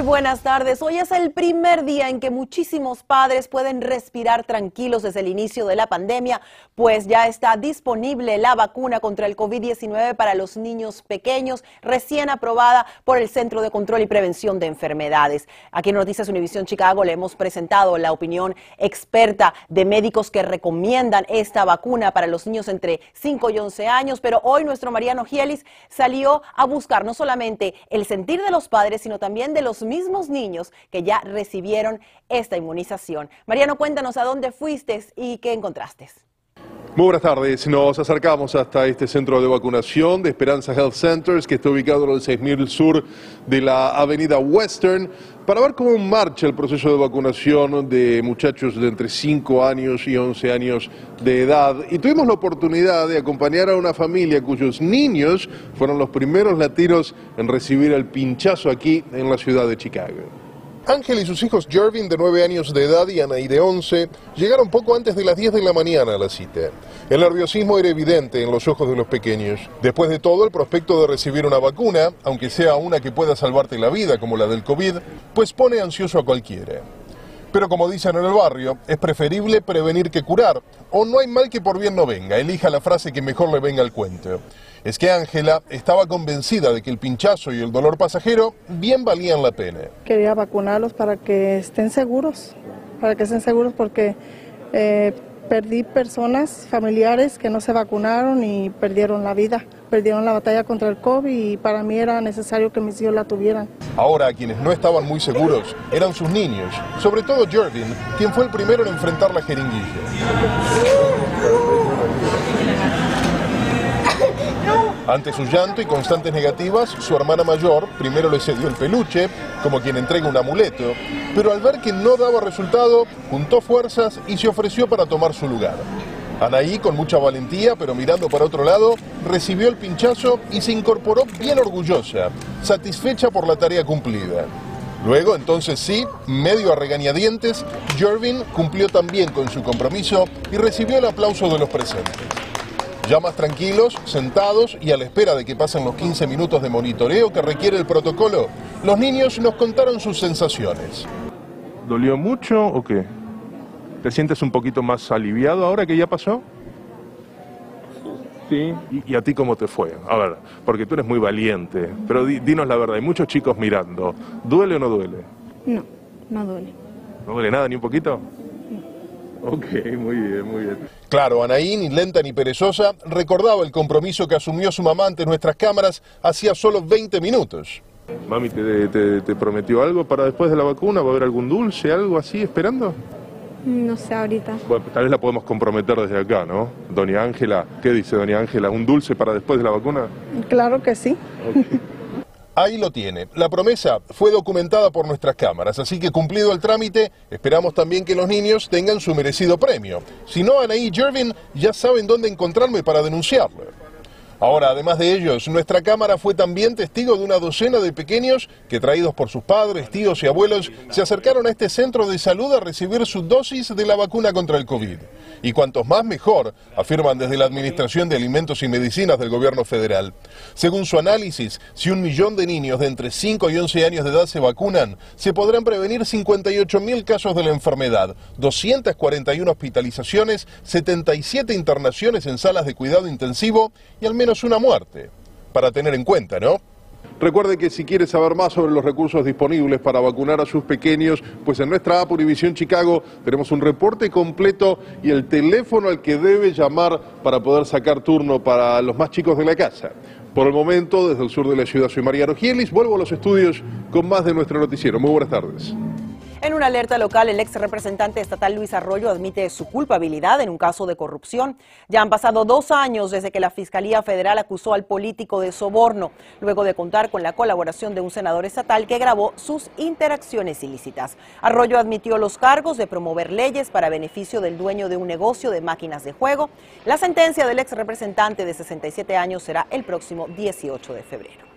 Muy buenas tardes. Hoy es el primer día en que muchísimos padres pueden respirar tranquilos desde el inicio de la pandemia, pues ya está disponible la vacuna contra el COVID-19 para los niños pequeños, recién aprobada por el Centro de Control y Prevención de Enfermedades. Aquí en Noticias Univisión Chicago le hemos presentado la opinión experta de médicos que recomiendan esta vacuna para los niños entre 5 y 11 años, pero hoy nuestro Mariano Gielis salió a buscar no solamente el sentir de los padres, sino también de los mismos niños que ya recibieron esta inmunización. Mariano, cuéntanos a dónde fuiste y qué encontraste. Muy buenas tardes. Nos acercamos hasta este centro de vacunación de Esperanza Health Centers, que está ubicado en el 6000 sur de la avenida Western, para ver cómo marcha el proceso de vacunación de muchachos de entre 5 años y 11 años de edad. Y tuvimos la oportunidad de acompañar a una familia cuyos niños fueron los primeros latinos en recibir el pinchazo aquí en la ciudad de Chicago. Ángel y sus hijos Jervin, de 9 años de edad, y Anaí, de 11, llegaron poco antes de las 10 de la mañana a la cita. El nerviosismo era evidente en los ojos de los pequeños. Después de todo, el prospecto de recibir una vacuna, aunque sea una que pueda salvarte la vida, como la del COVID, pues pone ansioso a cualquiera. Pero como dicen en el barrio, es preferible prevenir que curar, o no hay mal que por bien no venga, elija la frase que mejor le venga al cuento. Es que Ángela estaba convencida de que el pinchazo y el dolor pasajero bien valían la pena. Quería vacunarlos para que estén seguros, para que estén seguros porque eh, perdí personas, familiares que no se vacunaron y perdieron la vida, perdieron la batalla contra el COVID y para mí era necesario que mis hijos la tuvieran. Ahora, quienes no estaban muy seguros eran sus niños, sobre todo Jordan, quien fue el primero en enfrentar la jeringuilla. Ante su llanto y constantes negativas, su hermana mayor primero le cedió el peluche, como quien entrega un amuleto, pero al ver que no daba resultado, juntó fuerzas y se ofreció para tomar su lugar. Anaí, con mucha valentía, pero mirando para otro lado, recibió el pinchazo y se incorporó bien orgullosa, satisfecha por la tarea cumplida. Luego, entonces sí, medio a regañadientes, Jervin cumplió también con su compromiso y recibió el aplauso de los presentes. Ya más tranquilos, sentados y a la espera de que pasen los 15 minutos de monitoreo que requiere el protocolo, los niños nos contaron sus sensaciones. ¿Dolió mucho o qué? ¿Te sientes un poquito más aliviado ahora que ya pasó? Sí. ¿Y, a ti cómo te fue? A ver, porque tú eres muy valiente, pero dinos la verdad, hay muchos chicos mirando. ¿Duele o no duele? No, no duele. ¿No duele nada ni un poquito? Ok, muy bien, muy bien. Claro, Anaí, ni lenta ni perezosa, recordaba el compromiso que asumió su mamá ante nuestras cámaras hacía solo 20 minutos. Mami, ¿te, prometió algo para después de la vacuna? ¿Va a haber algún dulce, algo así, esperando? No sé ahorita. Bueno, tal vez la podemos comprometer desde acá, ¿no? Doña Ángela, ¿qué dice Doña Ángela? ¿Un dulce para después de la vacuna? Claro que sí. Ahí lo tiene. La promesa fue documentada por nuestras cámaras, así que cumplido el trámite, esperamos también que los niños tengan su merecido premio. Si no, Anaí y Jervin ya saben dónde encontrarme para denunciarlo. Ahora, además de ellos, nuestra cámara fue también testigo de una docena de pequeños que, traídos por sus padres, tíos y abuelos, se acercaron a este centro de salud a recibir su dosis de la vacuna contra el COVID. Y cuantos más mejor, afirman desde la Administración de Alimentos y Medicinas del Gobierno Federal. Según su análisis, si un millón de niños de entre 5 y 11 años de edad se vacunan, se podrán prevenir 58 mil casos de la enfermedad, 241 hospitalizaciones, 77 internaciones en salas de cuidado intensivo y al menos una muerte. Para tener en cuenta, ¿no? Recuerde que si quiere saber más sobre los recursos disponibles para vacunar a sus pequeños, pues en nuestra app Univisión Chicago tenemos un reporte completo y el teléfono al que debe llamar para poder sacar turno para los más chicos de la casa. Por el momento, desde el sur de la ciudad, soy Mariano Gielis. Vuelvo a los estudios con más de nuestro noticiero. Muy buenas tardes. En una alerta local, el ex representante estatal Luis Arroyo admite su culpabilidad en un caso de corrupción. Ya han pasado dos años desde que la Fiscalía Federal acusó al político de soborno, luego de contar con la colaboración de un senador estatal que grabó sus interacciones ilícitas. Arroyo admitió los cargos de promover leyes para beneficio del dueño de un negocio de máquinas de juego. La sentencia del ex representante de 67 años será el próximo 18 de febrero.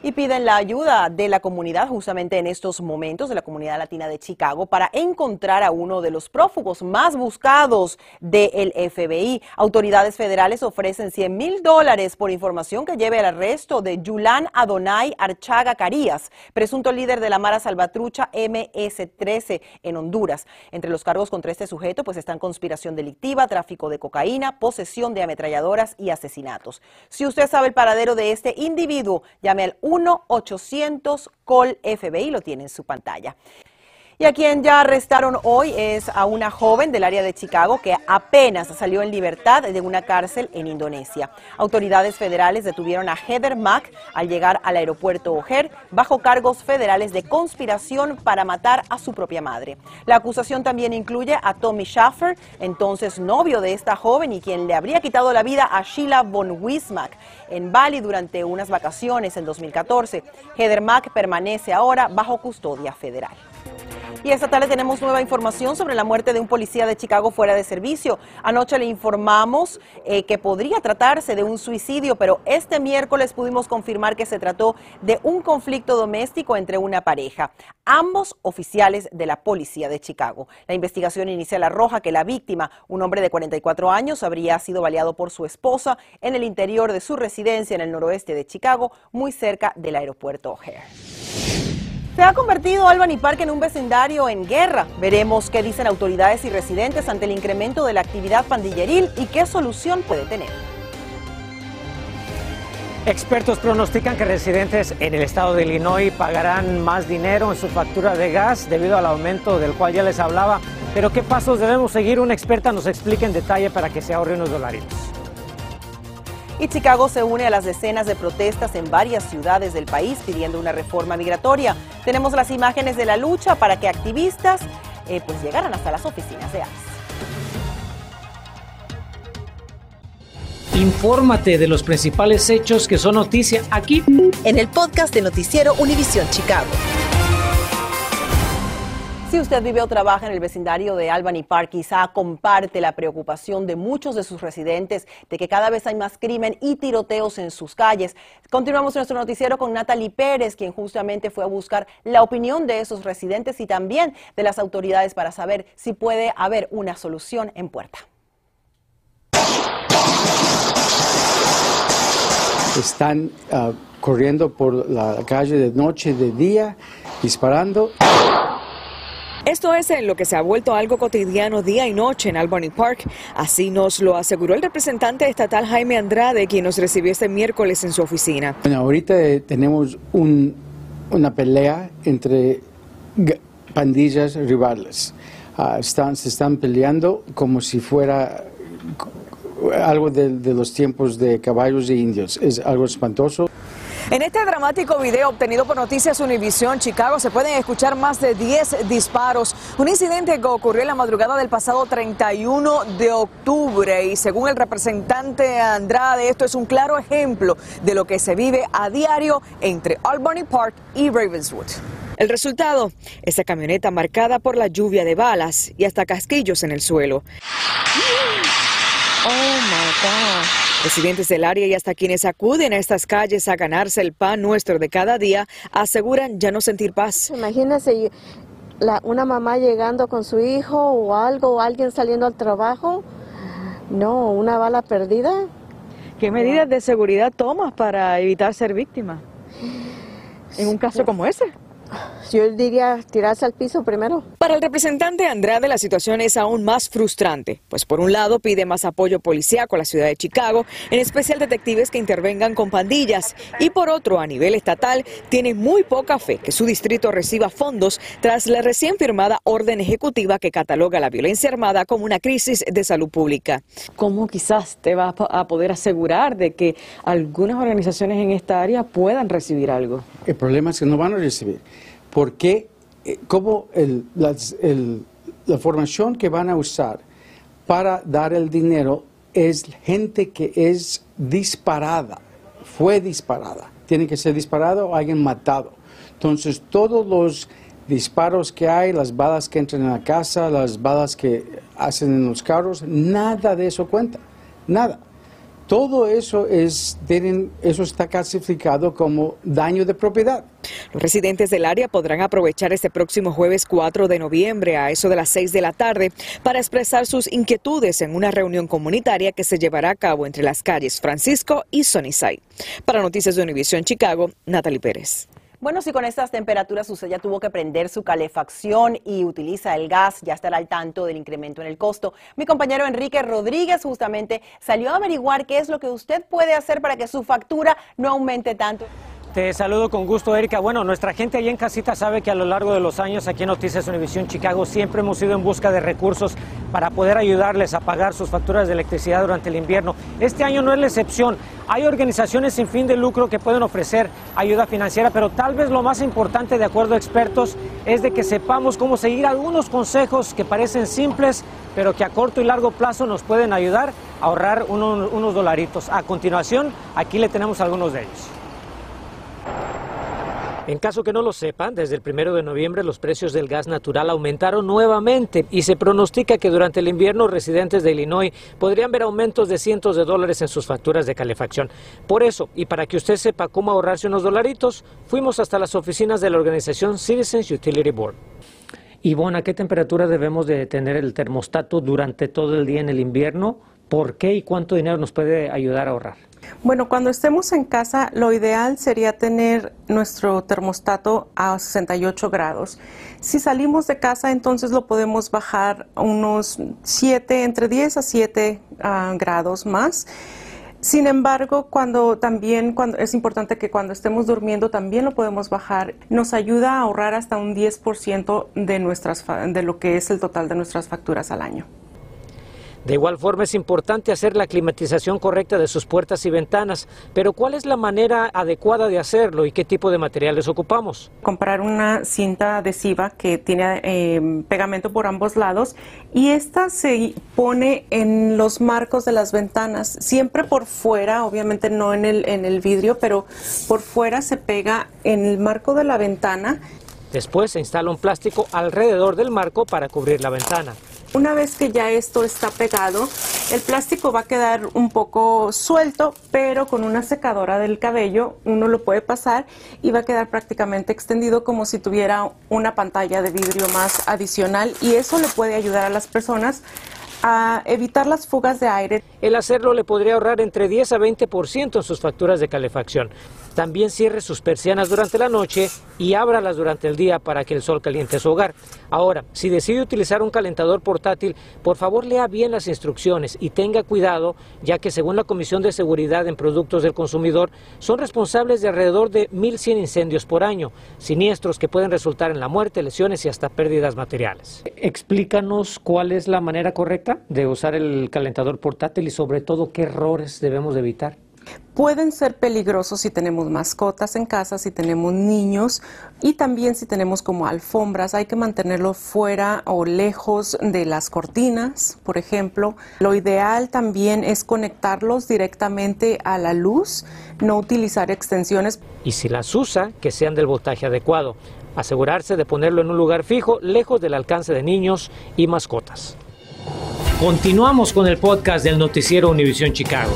Y piden la ayuda de la comunidad justamente en estos momentos de la comunidad latina de Chicago para encontrar a uno de los prófugos más buscados del FBI. Autoridades federales ofrecen 100 mil dólares por información que lleve al arresto de Yulan Adonai Archaga Carías, presunto líder de la Mara Salvatrucha MS-13 en Honduras. Entre los cargos contra este sujeto pues están conspiración delictiva, tráfico de cocaína, posesión de ametralladoras y asesinatos. Si usted sabe el paradero de este individuo, llame al 1-800-COL-FBI, lo tiene en su pantalla. Y a quien ya arrestaron hoy es a una joven del área de Chicago que apenas salió en libertad de una cárcel en Indonesia. Autoridades federales detuvieron a Heather Mack al llegar al aeropuerto O'Hare bajo cargos federales de conspiración para matar a su propia madre. La acusación también incluye a Tommy Schaffer, entonces novio de esta joven y quien le habría quitado la vida a Sheila von Wismack en Bali durante unas vacaciones en 2014. Heather Mack permanece ahora bajo custodia federal. Y esta tarde tenemos nueva información sobre la muerte de un policía de Chicago fuera de servicio. Anoche le informamos eh, que podría tratarse de un suicidio, pero este miércoles pudimos confirmar que se trató de un conflicto doméstico entre una pareja. Ambos oficiales de la policía de Chicago. La investigación inicial arroja que la víctima, un hombre de 44 años, habría sido baleado por su esposa en el interior de su residencia en el noroeste de Chicago, muy cerca del aeropuerto O'Hare. Se ha convertido Albany Park en un vecindario en guerra. Veremos qué dicen autoridades y residentes ante el incremento de la actividad pandilleril y qué solución puede tener. Expertos pronostican que residentes en el estado de Illinois pagarán más dinero en su factura de gas debido al aumento del cual ya les hablaba. Pero ¿qué pasos debemos seguir? Una experta nos explica en detalle para que se ahorre unos dolaritos y Chicago se une a las decenas de protestas en varias ciudades del país pidiendo una reforma migratoria. Tenemos las imágenes de la lucha para que activistas eh, pues llegaran hasta las oficinas de ICE. Infórmate de los principales hechos que son noticia aquí en el podcast de Noticiero Univisión Chicago. Si usted vive o trabaja en el vecindario de Albany Park, quizá comparte la preocupación de muchos de sus residentes de que cada vez hay más crimen y tiroteos en sus calles. Continuamos nuestro noticiero con Natalie Pérez, quien justamente fue a buscar la opinión de esos residentes y también de las autoridades para saber si puede haber una solución en puerta. Están uh, corriendo por la calle de noche, de día, disparando. Esto es en lo que se ha vuelto algo cotidiano día y noche en Albany Park. Así nos lo aseguró el representante estatal Jaime Andrade, quien nos recibió este miércoles en su oficina. Bueno, ahorita tenemos una pelea entre pandillas rivales. Ah, se están peleando como si fuera algo de, de los tiempos de caballos e indios. Es algo espantoso. En este dramático video obtenido por Noticias Univisión Chicago se pueden escuchar más de 10 disparos. Un incidente que ocurrió en la madrugada del pasado 31 de octubre y según el representante Andrade, esto es un claro ejemplo de lo que se vive a diario entre Albany Park y Ravenswood. El resultado, esa camioneta marcada por la lluvia de balas y hasta casquillos en el suelo. Oh my God. Residentes del área y hasta quienes acuden a estas calles a ganarse el pan nuestro de cada día aseguran ya no sentir paz. Imagínese una mamá llegando con su hijo o algo, o alguien saliendo al trabajo. No, una bala perdida. ¿Qué medidas de seguridad tomas para evitar ser víctima en un caso como ese? Yo diría tirarse al piso primero. Para el representante Andrade la situación es aún más frustrante, pues por un lado pide más apoyo policíaco a la ciudad de Chicago, en especial detectives que intervengan con pandillas, y por otro a nivel estatal tiene muy poca fe que su distrito reciba fondos tras la recién firmada orden ejecutiva que cataloga la violencia armada como una crisis de salud pública. ¿Cómo quizás te vas a poder asegurar de que algunas organizaciones en esta área puedan recibir algo? El problema es que no van a recibir porque eh, cómo la formación que van a usar para dar el dinero es gente que es disparada, fue disparada. Tiene que ser disparado o alguien matado. Entonces, todos los disparos que hay, las balas que entran en la casa, las balas que hacen en los carros, nada de eso cuenta, nada. Todo eso es, eso está clasificado como daño de propiedad. Los residentes del área podrán aprovechar este próximo jueves 4 de noviembre a eso de las 6 de la tarde para expresar sus inquietudes en una reunión comunitaria que se llevará a cabo entre las calles Francisco y Sunnyside. Para Noticias de Univisión Chicago, Natalie Pérez. Bueno, si con estas temperaturas usted ya tuvo que prender su calefacción y utiliza el gas, ya estará al tanto del incremento en el costo. Mi compañero Enrique Rodríguez justamente salió a averiguar qué es lo que usted puede hacer para que su factura no aumente tanto. Te saludo con gusto, Erika. Bueno, nuestra gente allá en casita sabe que a lo largo de los años aquí en Noticias Univisión Chicago siempre hemos ido en busca de recursos para poder ayudarles a pagar sus facturas de electricidad durante el invierno. Este año no es la excepción. Hay organizaciones sin fin de lucro que pueden ofrecer ayuda financiera, pero tal vez lo más importante, de acuerdo a expertos, es de que sepamos cómo seguir algunos consejos que parecen simples, pero que a corto y largo plazo nos pueden ayudar a ahorrar unos, unos dolaritos. A continuación, aquí le tenemos algunos de ellos. En caso que no lo sepan, desde el primero de noviembre los precios del gas natural aumentaron nuevamente y se pronostica que durante el invierno residentes de Illinois podrían ver aumentos de cientos de dólares en sus facturas de calefacción. Por eso, y para que usted sepa cómo ahorrarse unos dolaritos, fuimos hasta las oficinas de la organización Citizens Utility Board. Ivonne, ¿a qué temperatura debemos de tener el termostato durante todo el día en el invierno? ¿Por qué y cuánto dinero nos puede ayudar a ahorrar? Bueno, cuando estemos en casa, lo ideal sería tener nuestro termostato a 68 grados. Si salimos de casa, entonces lo podemos bajar unos 7, entre 10 a 7 uh, grados más. Sin embargo, cuando también cuando es importante que cuando estemos durmiendo también lo podemos bajar. Nos ayuda a ahorrar hasta un 10% de nuestras de lo que es el total de nuestras facturas al año. De igual forma es importante hacer la climatización correcta de sus puertas y ventanas, pero ¿cuál es la manera adecuada de hacerlo y qué tipo de materiales ocupamos? Comprar una cinta adhesiva que tiene eh, pegamento por ambos lados y esta se pone en los marcos de las ventanas, siempre por fuera, obviamente no en el, en el vidrio, pero por fuera se pega en el marco de la ventana. Después se instala un plástico alrededor del marco para cubrir la ventana. Una vez que ya esto está pegado, el plástico va a quedar un poco suelto, pero con una secadora del cabello uno lo puede pasar y va a quedar prácticamente extendido como si tuviera una pantalla de vidrio más adicional y eso le puede ayudar a las personas a evitar las fugas de aire. El hacerlo le podría ahorrar entre 10 a 20% en sus facturas de calefacción. También cierre sus persianas durante la noche y ábralas durante el día para que el sol caliente su hogar. Ahora, si decide utilizar un calentador portátil, por favor lea bien las instrucciones y tenga cuidado, ya que según la Comisión de Seguridad en Productos del Consumidor, son responsables de alrededor de 1.100 incendios por año, siniestros que pueden resultar en la muerte, lesiones y hasta pérdidas materiales. Explícanos cuál es la manera correcta de usar el calentador portátil y sobre todo qué errores debemos evitar. Pueden ser peligrosos si tenemos mascotas en casa, si tenemos niños y también si tenemos como alfombras. Hay que mantenerlo fuera o lejos de las cortinas, por ejemplo. Lo ideal también es conectarlos directamente a la luz, no utilizar extensiones. Y si las usa, que sean del voltaje adecuado. Asegurarse de ponerlo en un lugar fijo, lejos del alcance de niños y mascotas. Continuamos con el podcast del noticiero Univisión Chicago.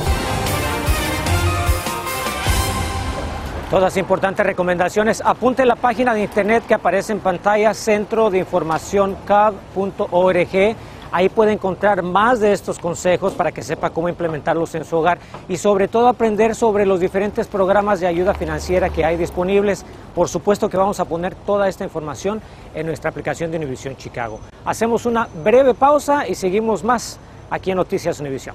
Todas importantes recomendaciones. Apunte la página de internet que aparece en pantalla, centro de información cab.org. Ahí puede encontrar más de estos consejos para que sepa cómo implementarlos en su hogar y sobre todo aprender sobre los diferentes programas de ayuda financiera que hay disponibles. Por supuesto que vamos a poner toda esta información en nuestra aplicación de Univisión Chicago. Hacemos una breve pausa y seguimos más aquí en Noticias Univisión.